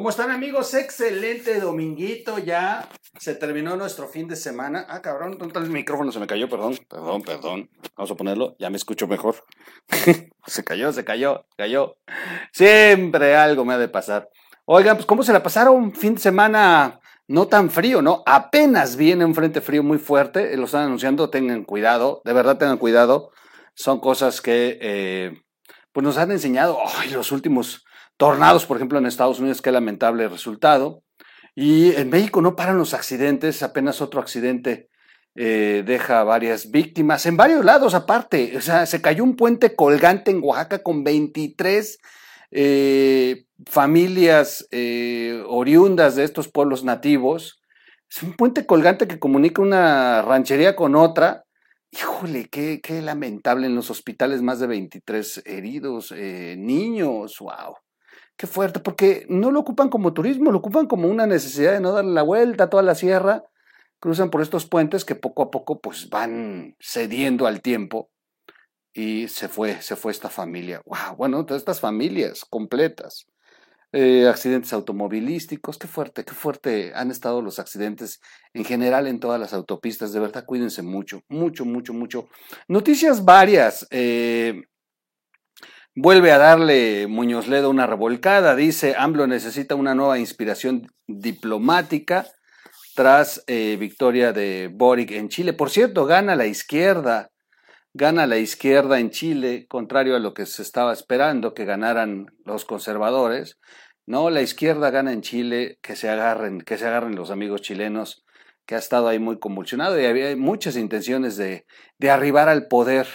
¿Cómo están amigos? Excelente dominguito ya. Se terminó nuestro fin de semana. Ah, cabrón, ¿dónde está el micrófono? Se me cayó, perdón, perdón, perdón. Vamos a ponerlo, ya me escucho mejor. se cayó, se cayó, cayó. Siempre algo me ha de pasar. Oigan, pues ¿cómo se la pasaron? Fin de semana no tan frío, ¿no? Apenas viene un frente frío muy fuerte, lo están anunciando, tengan cuidado, de verdad tengan cuidado. Son cosas que eh, pues nos han enseñado ay, los últimos tornados, por ejemplo, en Estados Unidos, qué lamentable resultado. Y en México no paran los accidentes, apenas otro accidente eh, deja varias víctimas, en varios lados aparte. O sea, se cayó un puente colgante en Oaxaca con 23 eh, familias eh, oriundas de estos pueblos nativos. Es un puente colgante que comunica una ranchería con otra. Híjole, qué, qué lamentable en los hospitales, más de 23 heridos, niños, wow. Qué fuerte, porque no lo ocupan como turismo, lo ocupan como una necesidad de no darle la vuelta a toda la sierra. Cruzan por estos puentes que poco a poco pues van cediendo al tiempo y se fue, se fue esta familia. Wow, bueno, todas estas familias completas. Eh, accidentes automovilísticos, qué fuerte, qué fuerte han estado los accidentes en general en todas las autopistas. De verdad, cuídense mucho, mucho, mucho, mucho. Noticias varias. Eh, Vuelve a darle Muñoz Ledo una revolcada, dice, AMLO necesita una nueva inspiración diplomática tras eh, victoria de Boric en Chile. Por cierto, gana la izquierda, gana la izquierda en Chile, contrario a lo que se estaba esperando, que ganaran los conservadores. No, la izquierda gana en Chile, que se agarren, que se agarren los amigos chilenos, que ha estado ahí muy convulsionado y había muchas intenciones de, de arribar al poder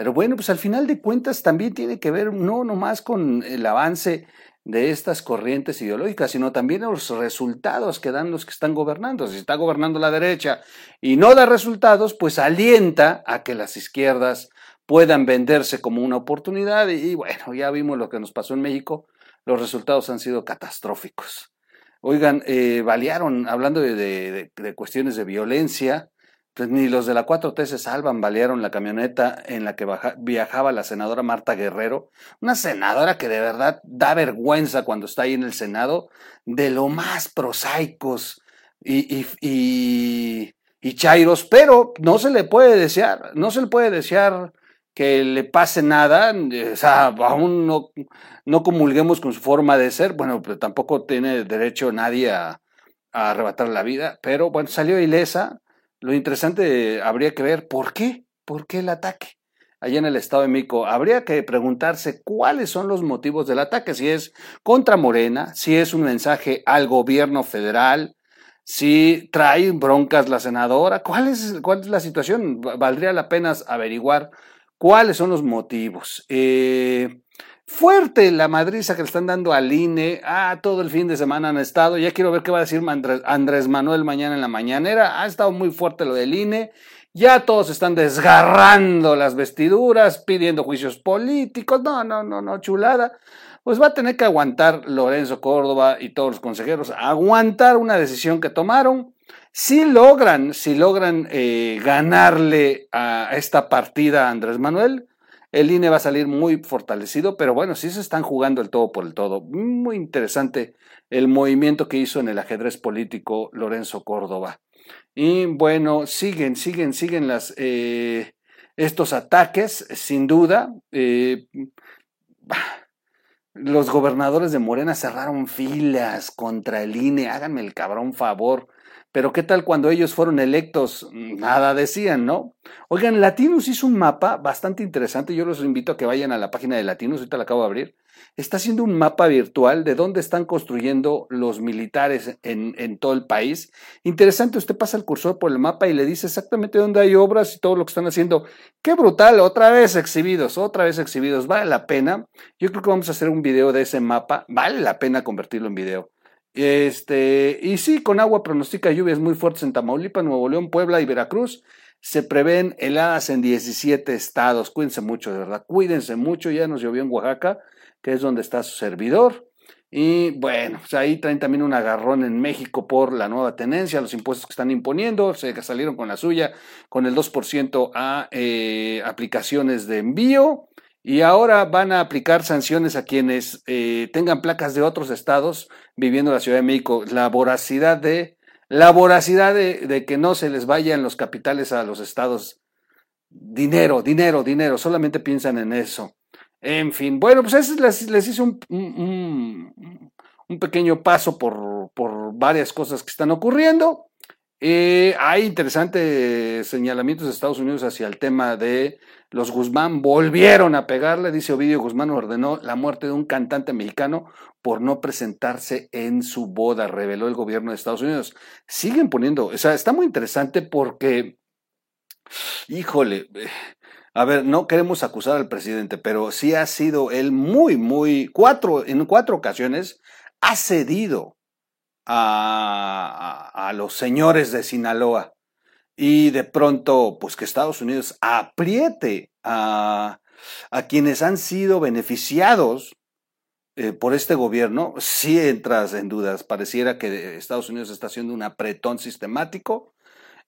pero bueno, pues al final de cuentas también tiene que ver no nomás con el avance de estas corrientes ideológicas, sino también los resultados que dan los que están gobernando. Si está gobernando la derecha y no da resultados, pues alienta a que las izquierdas puedan venderse como una oportunidad. Y, bueno, ya vimos lo que nos pasó en México, los resultados han sido catastróficos. Oigan, eh, balearon, hablando de cuestiones de violencia, pues ni los de la 4T se salvan, balearon la camioneta en la que viajaba la senadora Marta Guerrero, una senadora que de verdad da vergüenza cuando está ahí en el Senado, de lo más prosaicos y, y, y, chairos, pero no se le puede desear, no se le puede desear que le pase nada, o sea, aún no, no comulguemos con su forma de ser, bueno, pero tampoco tiene derecho nadie a, a arrebatar la vida, pero bueno, salió ilesa, lo interesante habría que ver por qué, por qué el ataque. Allá en el estado de México, habría que preguntarse cuáles son los motivos del ataque, si es contra Morena, si es un mensaje al gobierno federal, si trae broncas la senadora, cuál es, cuál es la situación. Valdría la pena averiguar cuáles son los motivos. Eh, Fuerte la madriza que le están dando al INE. Ah, todo el fin de semana han estado. Ya quiero ver qué va a decir Andrés Manuel mañana en la mañanera. Ha estado muy fuerte lo del INE. Ya todos están desgarrando las vestiduras, pidiendo juicios políticos. No, no, no, no, chulada. Pues va a tener que aguantar Lorenzo Córdoba y todos los consejeros, aguantar una decisión que tomaron. Si logran, si logran eh, ganarle a esta partida a Andrés Manuel, el INE va a salir muy fortalecido, pero bueno, sí se están jugando el todo por el todo. Muy interesante el movimiento que hizo en el ajedrez político Lorenzo Córdoba. Y bueno, siguen, siguen, siguen las, eh, estos ataques, sin duda. Eh, los gobernadores de Morena cerraron filas contra el INE. Háganme el cabrón favor. Pero ¿qué tal cuando ellos fueron electos? Nada decían, ¿no? Oigan, Latinos hizo un mapa bastante interesante. Yo los invito a que vayan a la página de Latinos, ahorita la acabo de abrir. Está haciendo un mapa virtual de dónde están construyendo los militares en, en todo el país. Interesante, usted pasa el cursor por el mapa y le dice exactamente dónde hay obras y todo lo que están haciendo. Qué brutal, otra vez exhibidos, otra vez exhibidos. Vale la pena. Yo creo que vamos a hacer un video de ese mapa. Vale la pena convertirlo en video. Este, y sí, con agua pronostica lluvias muy fuertes en Tamaulipas, Nuevo León, Puebla y Veracruz. Se prevén heladas en 17 estados. Cuídense mucho, de verdad. Cuídense mucho. Ya nos llovió en Oaxaca, que es donde está su servidor. Y bueno, pues ahí traen también un agarrón en México por la nueva tenencia, los impuestos que están imponiendo, se salieron con la suya, con el 2% a eh, aplicaciones de envío. Y ahora van a aplicar sanciones a quienes eh, tengan placas de otros estados viviendo en la Ciudad de México. La voracidad de, la voracidad de, que no se les vayan los capitales a los estados. Dinero, dinero, dinero. Solamente piensan en eso. En fin, bueno, pues les, les hice un, un, pequeño paso por, por varias cosas que están ocurriendo. Eh, hay interesantes señalamientos de Estados Unidos hacia el tema de los Guzmán. Volvieron a pegarle, dice Ovidio Guzmán, ordenó la muerte de un cantante mexicano por no presentarse en su boda, reveló el gobierno de Estados Unidos. Siguen poniendo, o sea, está muy interesante porque, híjole, a ver, no queremos acusar al presidente, pero sí ha sido él muy, muy, cuatro, en cuatro ocasiones ha cedido a, los señores de Sinaloa y de pronto, pues que Estados Unidos apriete a, a quienes han sido beneficiados eh, por este gobierno, sí entras en dudas. Pareciera que Estados Unidos está haciendo un apretón sistemático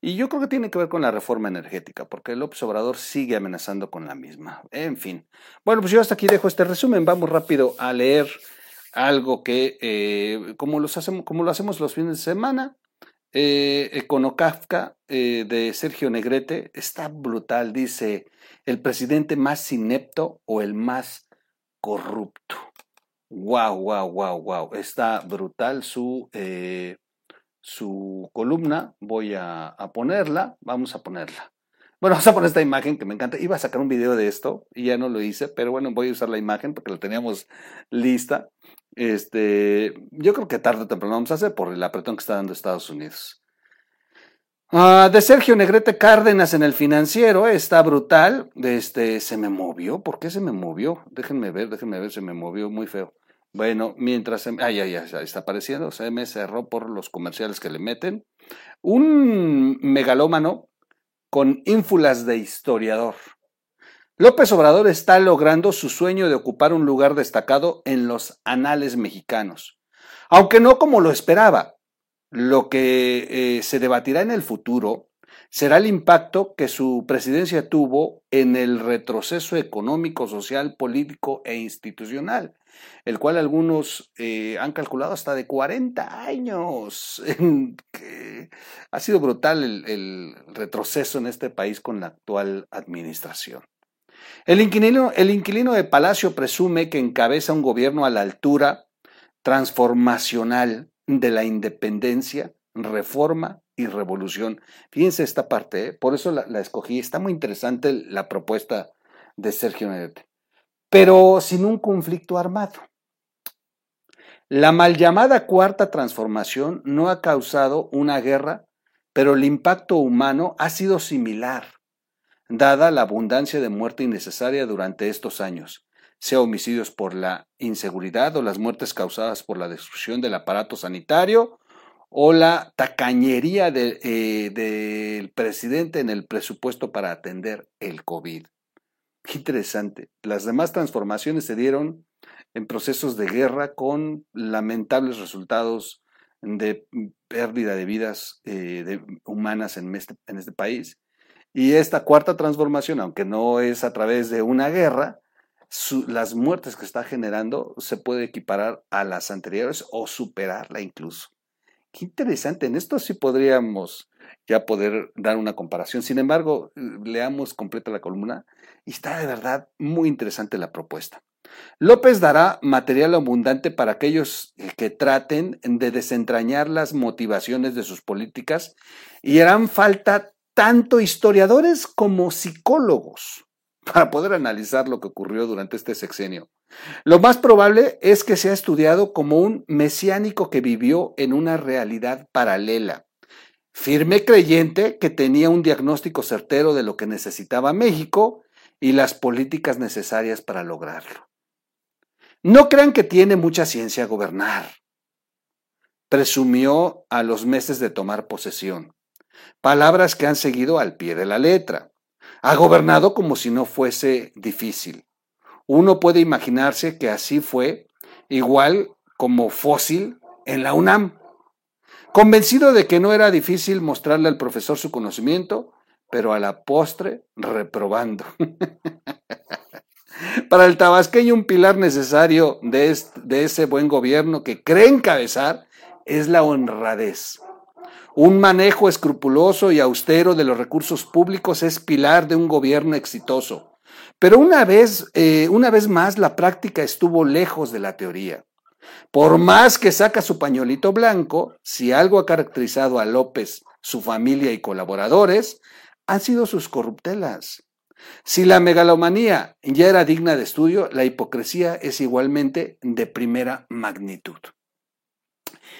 y yo creo que tiene que ver con la reforma energética, porque López Obrador sigue amenazando con la misma. En fin. Bueno, pues yo hasta aquí dejo este resumen. Vamos rápido a leer algo que, eh, como, los hacemos, como lo hacemos los fines de semana, eh, eh, de Sergio Negrete está brutal. Dice, el presidente más inepto o el más corrupto. Wow, wow, wow, wow. Está brutal su, eh, su columna. Voy a ponerla. Vamos a ponerla. Bueno, vamos a poner esta imagen que me encanta. Iba a sacar un video de esto y ya no lo hice, pero bueno, voy a usar la imagen porque la teníamos lista. Este, yo creo que tarde o temprano vamos a hacer por el apretón que está dando Estados Unidos. Ah, de Sergio Negrete Cárdenas en el financiero, está brutal. Este, se me movió. ¿Por qué se me movió? Déjenme ver, déjenme ver, se me movió muy feo. Bueno, mientras. Se, ah, ya, ya, está apareciendo. Se me cerró por los comerciales que le meten. Un megalómano con ínfulas de historiador. López Obrador está logrando su sueño de ocupar un lugar destacado en los anales mexicanos, aunque no como lo esperaba. Lo que eh, se debatirá en el futuro será el impacto que su presidencia tuvo en el retroceso económico, social, político e institucional, el cual algunos eh, han calculado hasta de 40 años. ha sido brutal el retroceso en este país con la actual administración. El inquilino, el inquilino de Palacio presume que encabeza un gobierno a la altura transformacional de la independencia, reforma y revolución. Fíjense esta parte, ¿eh? por eso la, escogí. Está muy interesante la propuesta de Sergio Negrete. Pero sin un conflicto armado. La mal llamada cuarta transformación no ha causado una guerra, pero el impacto humano ha sido similar dada la abundancia de muerte innecesaria durante estos años, sea homicidios por la inseguridad o las muertes causadas por la destrucción del aparato sanitario o la tacañería eh, del presidente en el presupuesto para atender el COVID. Qué interesante. Las demás transformaciones se dieron en procesos de guerra con lamentables resultados de pérdida de vidas eh, humanas en este, en este país y esta cuarta transformación, aunque no es a través de una guerra, las muertes que está generando se puede equiparar a las anteriores o superarla incluso. Qué interesante, en esto sí podríamos ya poder dar una comparación. Sin embargo, leamos completa la columna y está de verdad muy interesante la propuesta. López dará material abundante para aquellos que traten de desentrañar las motivaciones de sus políticas y harán falta tanto historiadores como psicólogos para poder analizar lo que ocurrió durante este sexenio. Lo más probable es que sea estudiado como un mesiánico que vivió en una realidad paralela, firme creyente que tenía un diagnóstico certero de lo que necesitaba México y las políticas necesarias para lograrlo. No crean que tiene mucha ciencia gobernar. Presumió a los meses de tomar posesión palabras que han seguido al pie de la letra. Ha gobernado como si no fuese difícil. Uno puede imaginarse que así fue, igual como fósil en la UNAM. Convencido de que no era difícil mostrarle al profesor su conocimiento, pero a la postre reprobando. Para el tabasqueño un pilar necesario de, de ese buen gobierno que cree encabezar es la honradez. Un manejo escrupuloso y austero de los recursos públicos es pilar de un gobierno exitoso. Pero una vez, eh, una vez más, la práctica estuvo lejos de la teoría. Por más que saca su pañuelito blanco, si algo ha caracterizado a López, su familia y colaboradores, han sido sus corruptelas. Si la megalomanía ya era digna de estudio, la hipocresía es igualmente de primera magnitud.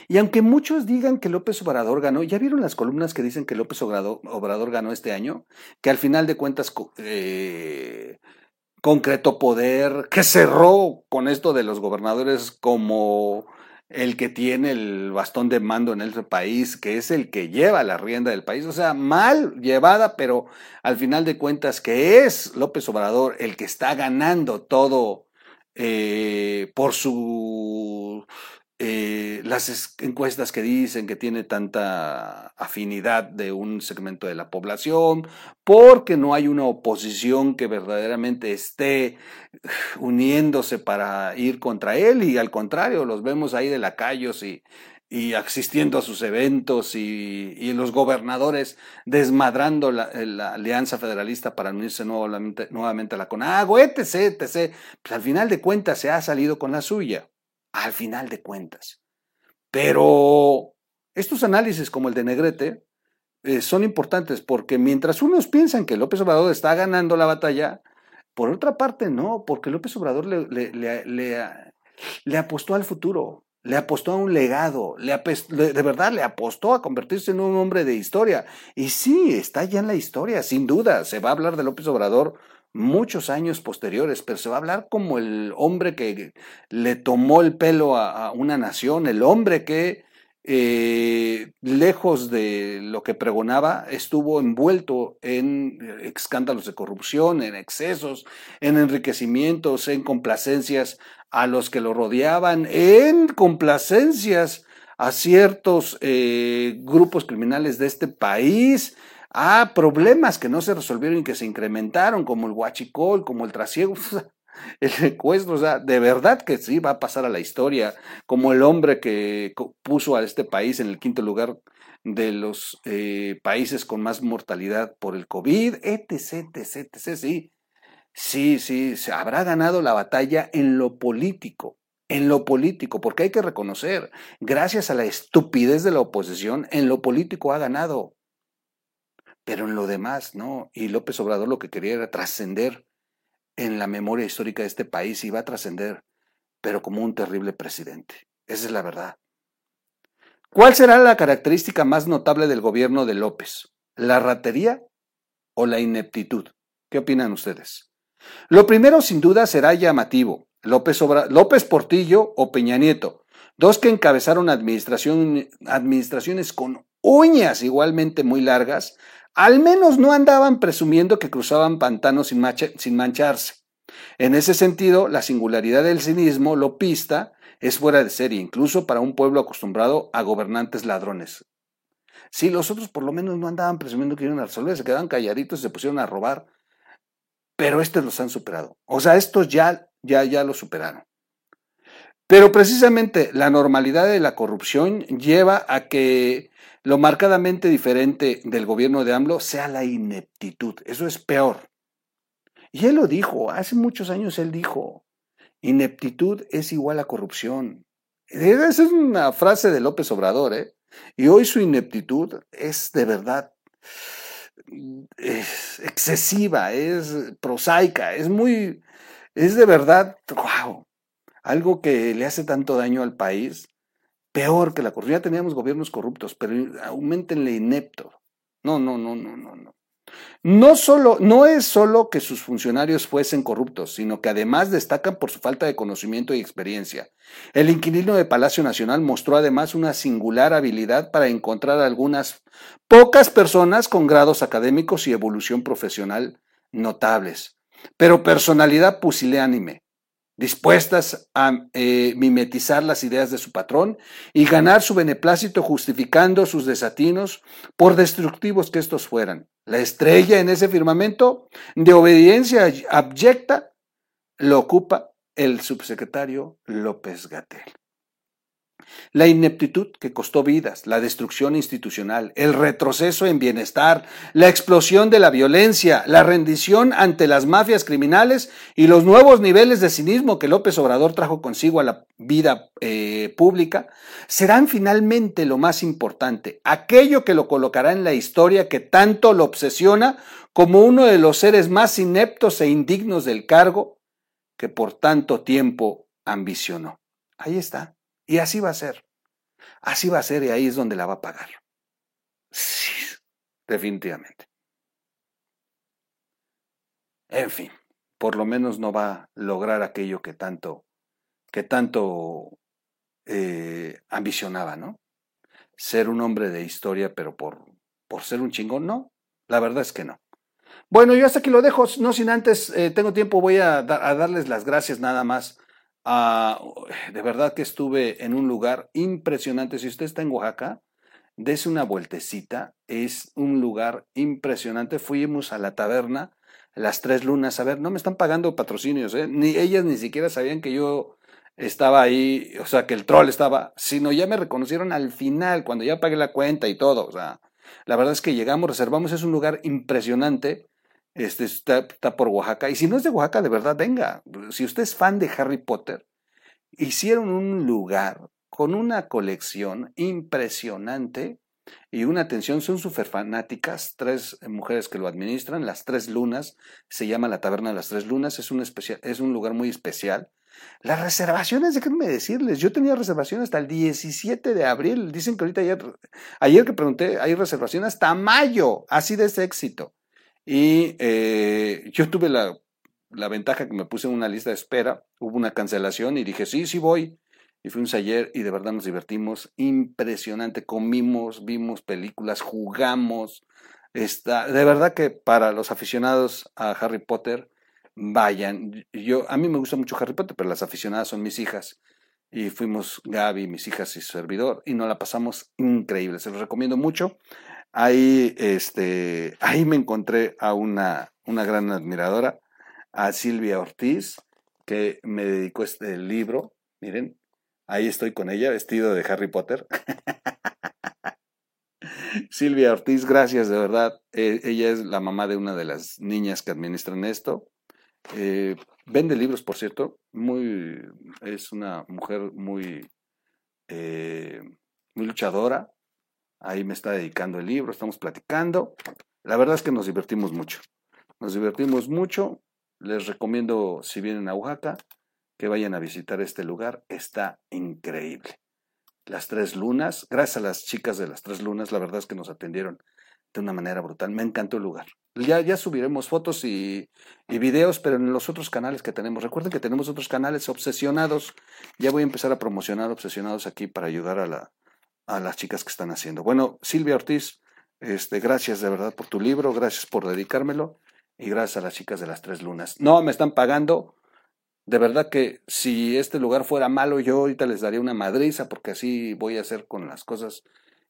Y aunque muchos digan que López Obrador ganó, ¿ya vieron las columnas que dicen que López Obrador, ganó este año? Que al final de cuentas eh, concretó poder, que cerró con esto de los gobernadores como el que tiene el bastón de mando en el país, que es el que lleva la rienda del país, o sea, mal llevada, pero al final de cuentas que es López Obrador el que está ganando todo eh, por su eh, las encuestas que dicen que tiene tanta afinidad de un segmento de la población, porque no hay una oposición que verdaderamente esté uniéndose para ir contra él y al contrario, los vemos ahí de lacayos y, y asistiendo a sus eventos y, y los gobernadores desmadrando la, la, alianza federalista para unirse nuevamente, nuevamente a la CONAGUA, etc., etc. Pues al final de cuentas se ha salido con la suya al final de cuentas. Pero estos análisis como el de Negrete eh, son importantes porque mientras unos piensan que López Obrador está ganando la batalla, por otra parte no, porque López Obrador le, le, apostó al futuro, le apostó a un legado, le de verdad le apostó a convertirse en un hombre de historia. Y sí, está ya en la historia, sin duda, se va a hablar de López Obrador muchos años posteriores, pero se va a hablar como el hombre que le tomó el pelo a, una nación, el hombre que, eh, lejos de lo que pregonaba, estuvo envuelto en escándalos de corrupción, en excesos, en enriquecimientos, en complacencias a los que lo rodeaban, en complacencias a ciertos eh, grupos criminales de este país, Ah, problemas que no se resolvieron y que se incrementaron, como el huachicol, como el trasiego, el secuestro, o sea, de verdad que sí va a pasar a la historia, como el hombre que puso a este país en el quinto lugar de los eh, países con más mortalidad por el COVID, etc, etc, etc, sí. Sí, sí, se habrá ganado la batalla en lo político, en lo político, porque hay que reconocer, gracias a la estupidez de la oposición, en lo político ha ganado pero en lo demás, ¿no? Y López Obrador lo que quería era trascender en la memoria histórica de este país y va a trascender, pero como un terrible presidente. Esa es la verdad. ¿Cuál será la característica más notable del gobierno de López? ¿La ratería o la ineptitud? ¿Qué opinan ustedes? Lo primero, sin duda, será llamativo. López, López Portillo o Peña Nieto, dos que encabezaron administración, administraciones con uñas igualmente muy largas, al menos no andaban presumiendo que cruzaban pantanos sin, mancharse. En ese sentido, la singularidad del cinismo lopista es fuera de serie, incluso para un pueblo acostumbrado a gobernantes ladrones. Sí, los otros por lo menos no andaban presumiendo que iban a resolver, se quedaban calladitos y se pusieron a robar, pero estos los han superado. O sea, estos ya, ya, ya los superaron. Pero precisamente la normalidad de la corrupción lleva a que lo marcadamente diferente del gobierno de AMLO sea la ineptitud. Eso es peor. Y él lo dijo, hace muchos años él dijo, ineptitud es igual a corrupción. Esa es una frase de López Obrador, ¿eh? Y hoy su ineptitud es de verdad es excesiva, es prosaica, es muy, es de verdad, wow, algo que le hace tanto daño al país peor que la corrupción. Ya teníamos gobiernos corruptos, pero aumentenle inepto. No, no, no, no, no, no. No, solo, no es solo que sus funcionarios fuesen corruptos, sino que además destacan por su falta de conocimiento y experiencia. El inquilino de Palacio Nacional mostró además una singular habilidad para encontrar algunas pocas personas con grados académicos y evolución profesional notables, pero personalidad pusilánime, dispuestas a eh, mimetizar las ideas de su patrón y ganar su beneplácito justificando sus desatinos por destructivos que estos fueran. La estrella en ese firmamento de obediencia abyecta lo ocupa el subsecretario López Gatel. La ineptitud que costó vidas, la destrucción institucional, el retroceso en bienestar, la explosión de la violencia, la rendición ante las mafias criminales y los nuevos niveles de cinismo que López Obrador trajo consigo a la vida eh, pública, serán finalmente lo más importante, aquello que lo colocará en la historia que tanto lo obsesiona como uno de los seres más ineptos e indignos del cargo que por tanto tiempo ambicionó. Ahí está. Y así va a ser. Así va a ser y ahí es donde la va a pagar. Sí, definitivamente. En fin, por lo menos no va a lograr aquello que tanto, que tanto eh, ambicionaba, ¿no? Ser un hombre de historia, pero por, por ser un chingón, no. La verdad es que no. Bueno, yo hasta aquí lo dejo, no sin antes, eh, tengo tiempo, voy a, a darles las gracias nada más Ah, de verdad que estuve en un lugar impresionante. Si usted está en Oaxaca, dése una vueltecita. Es un lugar impresionante. Fuimos a la taberna, las tres lunas. A ver, no me están pagando patrocinios, ¿eh? Ni ellas ni siquiera sabían que yo estaba ahí, o sea, que el troll estaba, sino ya me reconocieron al final, cuando ya pagué la cuenta y todo. O sea, la verdad es que llegamos, reservamos, es un lugar impresionante. Este, está, por Oaxaca. Y si no es de Oaxaca, de verdad, venga. Si usted es fan de Harry Potter, hicieron un lugar con una colección impresionante y una atención, son súper fanáticas, tres mujeres que lo administran, las tres lunas, se llama la Taberna de las Tres Lunas, es un, especial, es un lugar muy especial. Las reservaciones, déjenme decirles, yo tenía reservación hasta el 17 de abril, dicen que ahorita ayer, ayer que pregunté, hay reservación hasta mayo, así de ese éxito. Y eh, yo tuve la, la, ventaja que me puse en una lista de espera, hubo una cancelación y dije, sí, sí voy. Y fuimos ayer y de verdad nos divertimos impresionante. Comimos, vimos películas, jugamos. Está, de verdad que para los aficionados a Harry Potter, vayan. Yo, a mí me gusta mucho Harry Potter, pero las aficionadas son mis hijas. Y fuimos Gaby, mis hijas y su servidor, y nos la pasamos increíble. Se los recomiendo mucho. Ahí, este, ahí me encontré a una, una gran admiradora, a Silvia Ortiz, que me dedicó este libro. Miren, ahí estoy con ella, vestido de Harry Potter. Silvia Ortiz, gracias de verdad. E, ella es la mamá de una de las niñas que administran esto. Eh, vende libros, por cierto. Muy, es una mujer muy, eh, muy luchadora. Ahí me está dedicando el libro, estamos platicando. La verdad es que nos divertimos mucho. Nos divertimos mucho. Les recomiendo, si vienen a Oaxaca, que vayan a visitar este lugar. Está increíble. Las tres lunas, gracias a las chicas de las tres lunas, la verdad es que nos atendieron de una manera brutal. Me encantó el lugar. Ya, ya subiremos fotos y, y, videos, pero en los otros canales que tenemos. Recuerden que tenemos otros canales obsesionados. Ya voy a empezar a promocionar obsesionados aquí para ayudar a la, a las chicas que están haciendo. Bueno, Silvia Ortiz, este, gracias de verdad por tu libro, gracias por dedicármelo y gracias a las chicas de las tres lunas. No me están pagando. De verdad que si este lugar fuera malo, yo ahorita les daría una madriza porque así voy a hacer con las cosas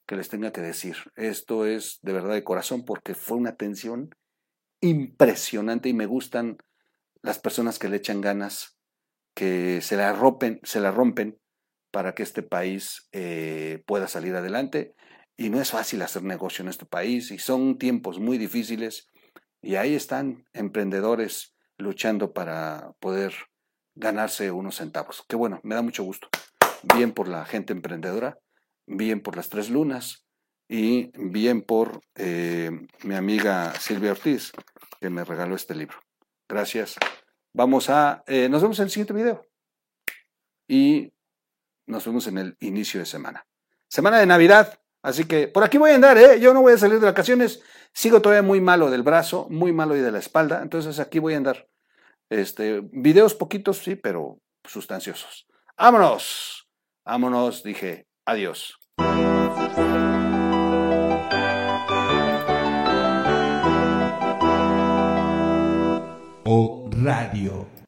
que les tenga que decir. Esto es de verdad de corazón porque fue una atención impresionante y me gustan las personas que le echan ganas, que se la rompen, se la rompen para que este país eh, pueda salir adelante. Y no es fácil hacer negocio en este país y son tiempos muy difíciles y ahí están emprendedores luchando para poder ganarse unos centavos. Qué bueno, me da mucho gusto. Bien por la gente emprendedora, bien por las tres lunas y bien por eh, mi amiga Silvia Ortiz que me regaló este libro. Gracias. Vamos a, eh, nos vemos en el siguiente video. Y nos fuimos en el inicio de semana. Semana de Navidad, así que por aquí voy a andar, ¿eh? Yo no voy a salir de vacaciones. Sigo todavía muy malo del brazo, muy malo y de la espalda, entonces aquí voy a andar. Este, videos poquitos, sí, pero sustanciosos. ¡Vámonos! Vámonos, dije. Adiós. O Radio.